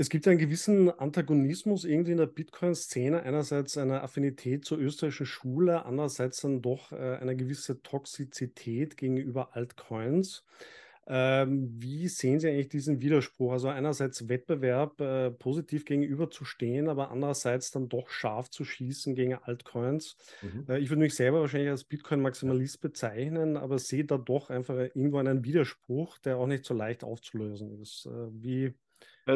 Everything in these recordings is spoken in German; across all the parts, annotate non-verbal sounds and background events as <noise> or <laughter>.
Es gibt einen gewissen Antagonismus irgendwie in der Bitcoin-Szene. Einerseits eine Affinität zur österreichischen Schule, andererseits dann doch äh, eine gewisse Toxizität gegenüber Altcoins. Ähm, wie sehen Sie eigentlich diesen Widerspruch? Also einerseits Wettbewerb äh, positiv gegenüberzustehen, aber andererseits dann doch scharf zu schießen gegen Altcoins. Mhm. Äh, ich würde mich selber wahrscheinlich als Bitcoin-Maximalist bezeichnen, aber sehe da doch einfach irgendwo einen Widerspruch, der auch nicht so leicht aufzulösen ist. Äh, wie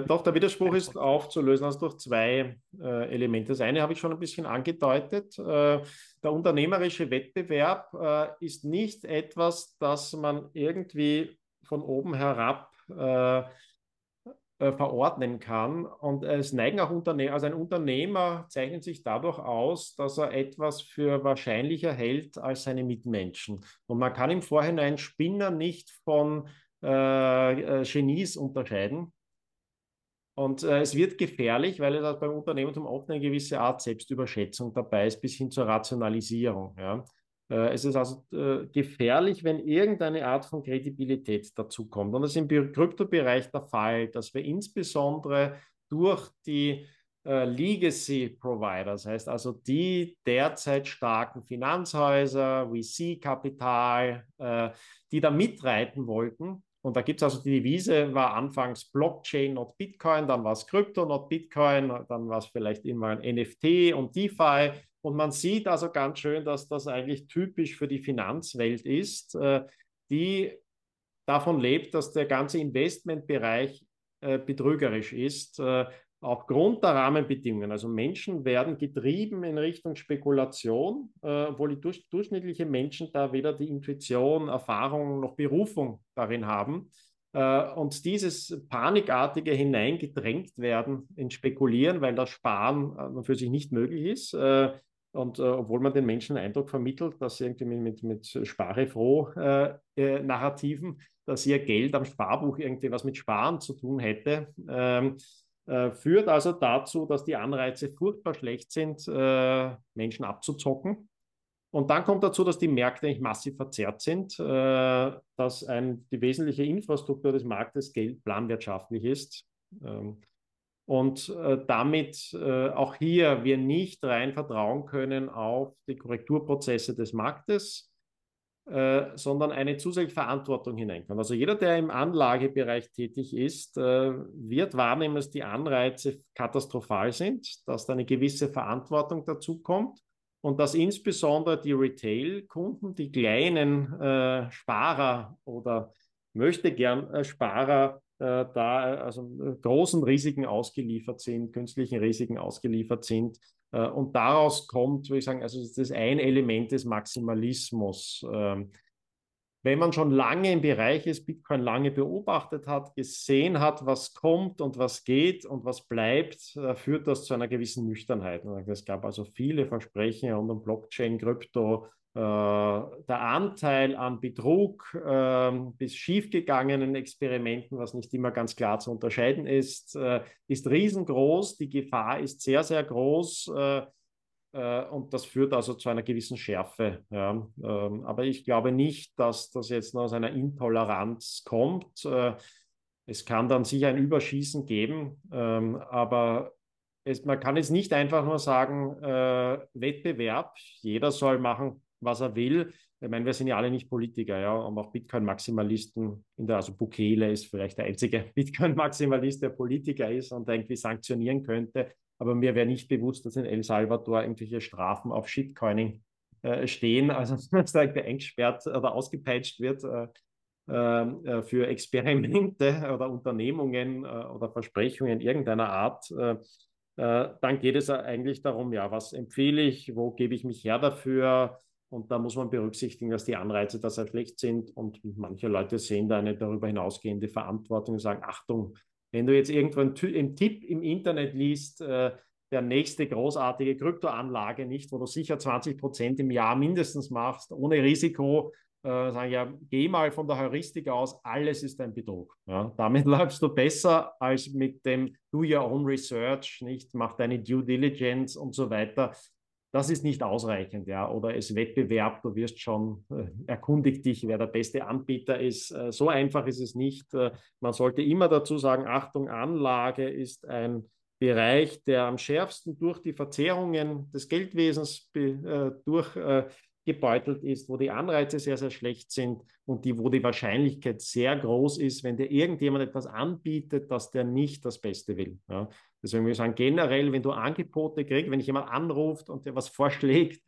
doch, der Widerspruch ist aufzulösen also durch zwei äh, Elemente. Das eine habe ich schon ein bisschen angedeutet. Äh, der unternehmerische Wettbewerb äh, ist nicht etwas, das man irgendwie von oben herab äh, äh, verordnen kann. Und es neigen auch Unternehmer, also ein Unternehmer zeichnet sich dadurch aus, dass er etwas für wahrscheinlicher hält als seine Mitmenschen. Und man kann im Vorhinein Spinner nicht von Genies unterscheiden. Und äh, es wird gefährlich, weil es beim Unternehmertum oft eine gewisse Art Selbstüberschätzung dabei ist, bis hin zur Rationalisierung. Ja. Äh, es ist also äh, gefährlich, wenn irgendeine Art von Kredibilität dazukommt. Und das ist im Kryptobereich der Fall, dass wir insbesondere durch die äh, Legacy Provider, das heißt also die derzeit starken Finanzhäuser, VC-Kapital, äh, die da mitreiten wollten, und da gibt es also die Devise, war anfangs Blockchain, not Bitcoin, dann war es Krypto, not Bitcoin, dann war es vielleicht immer ein NFT und DeFi. Und man sieht also ganz schön, dass das eigentlich typisch für die Finanzwelt ist, äh, die davon lebt, dass der ganze Investmentbereich äh, betrügerisch ist äh, aufgrund der Rahmenbedingungen. Also Menschen werden getrieben in Richtung Spekulation, äh, obwohl die durch, durchschnittliche Menschen da weder die Intuition, Erfahrung noch Berufung darin haben. Äh, und dieses panikartige hineingedrängt werden in Spekulieren, weil das Sparen äh, für sich nicht möglich ist. Äh, und äh, obwohl man den Menschen Eindruck vermittelt, dass sie irgendwie mit, mit, Sparefroh-Narrativen, äh, dass ihr Geld am Sparbuch irgendwie was mit Sparen zu tun hätte, ähm, äh, führt also dazu, dass die Anreize furchtbar schlecht sind, äh, Menschen abzuzocken. Und dann kommt dazu, dass die Märkte nicht massiv verzerrt sind, äh, dass ein, die wesentliche Infrastruktur des Marktes Geld planwirtschaftlich ist. Ähm, und äh, damit äh, auch hier wir nicht rein vertrauen können auf die Korrekturprozesse des Marktes, äh, sondern eine zusätzliche Verantwortung hineinkommt. Also jeder, der im Anlagebereich tätig ist, äh, wird wahrnehmen, dass die Anreize katastrophal sind, dass da eine gewisse Verantwortung dazu kommt und dass insbesondere die Retail-Kunden, die kleinen äh, Sparer oder möchte gern äh, Sparer da also großen Risiken ausgeliefert sind, künstlichen Risiken ausgeliefert sind, äh, und daraus kommt, würde ich sagen, also das ist ein Element des Maximalismus. Ähm, wenn man schon lange im Bereich ist, Bitcoin lange beobachtet hat, gesehen hat, was kommt und was geht und was bleibt, äh, führt das zu einer gewissen Nüchternheit. Es gab also viele Versprechen rund um Blockchain, Krypto, äh, der Anteil an Betrug äh, bis schiefgegangenen Experimenten, was nicht immer ganz klar zu unterscheiden ist, äh, ist riesengroß. Die Gefahr ist sehr, sehr groß. Äh, äh, und das führt also zu einer gewissen Schärfe. Ja. Ähm, aber ich glaube nicht, dass das jetzt nur aus einer Intoleranz kommt. Äh, es kann dann sicher ein Überschießen geben, ähm, aber es, man kann jetzt nicht einfach nur sagen, Wettbewerb, jeder soll machen, was er will. Ich meine, wir sind ja alle nicht Politiker, ja, und auch Bitcoin-Maximalisten, also Bukele ist vielleicht der einzige <laughs> Bitcoin-Maximalist, der Politiker ist und irgendwie sanktionieren könnte. Aber mir wäre nicht bewusst, dass in El Salvador irgendwelche Strafen auf Shitcoining äh, stehen, also <laughs> dass da eingesperrt oder ausgepeitscht wird äh, äh, für Experimente <laughs> oder Unternehmungen äh, oder Versprechungen irgendeiner Art. Äh, äh, dann geht es eigentlich darum, ja, was empfehle ich, wo gebe ich mich her dafür, und da muss man berücksichtigen, dass die Anreize da sehr schlecht sind. Und manche Leute sehen da eine darüber hinausgehende Verantwortung und sagen, Achtung, wenn du jetzt irgendwo einen Tipp im Internet liest, äh, der nächste großartige Kryptoanlage nicht, wo du sicher 20 Prozent im Jahr mindestens machst, ohne Risiko, äh, sagen ja, geh mal von der Heuristik aus, alles ist ein Betrug. Ja, damit <laughs> läufst du besser als mit dem Do Your Own Research, nicht, mach deine Due Diligence und so weiter. Das ist nicht ausreichend, ja. Oder es Wettbewerb, du wirst schon, äh, erkundigt dich, wer der beste Anbieter ist. Äh, so einfach ist es nicht. Äh, man sollte immer dazu sagen, Achtung, Anlage ist ein Bereich, der am schärfsten durch die Verzerrungen des Geldwesens äh, durchgebeutelt ist, wo die Anreize sehr, sehr schlecht sind und die, wo die Wahrscheinlichkeit sehr groß ist, wenn dir irgendjemand etwas anbietet, dass der nicht das Beste will. Ja. Deswegen würde ich sagen, generell, wenn du Angebote kriegst, wenn dich jemand anruft und dir was vorschlägt,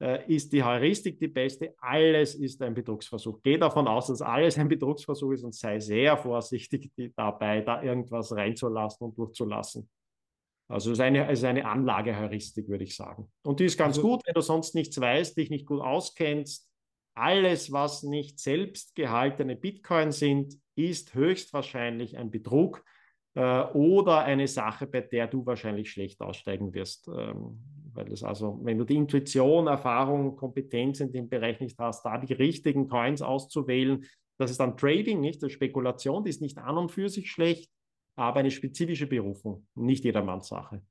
äh, ist die Heuristik die beste. Alles ist ein Betrugsversuch. Geh davon aus, dass alles ein Betrugsversuch ist und sei sehr vorsichtig dabei, da irgendwas reinzulassen und durchzulassen. Also es ist eine, es ist eine Anlageheuristik, würde ich sagen. Und die ist ganz also, gut, wenn du sonst nichts weißt, dich nicht gut auskennst. Alles, was nicht selbst gehaltene Bitcoin sind, ist höchstwahrscheinlich ein Betrug oder eine Sache, bei der du wahrscheinlich schlecht aussteigen wirst. Ähm, weil das also, wenn du die Intuition, Erfahrung, Kompetenz in dem Bereich nicht hast, da die richtigen Coins auszuwählen, das ist dann Trading, nicht? Das Spekulation, die ist nicht an und für sich schlecht, aber eine spezifische Berufung, nicht jedermanns Sache.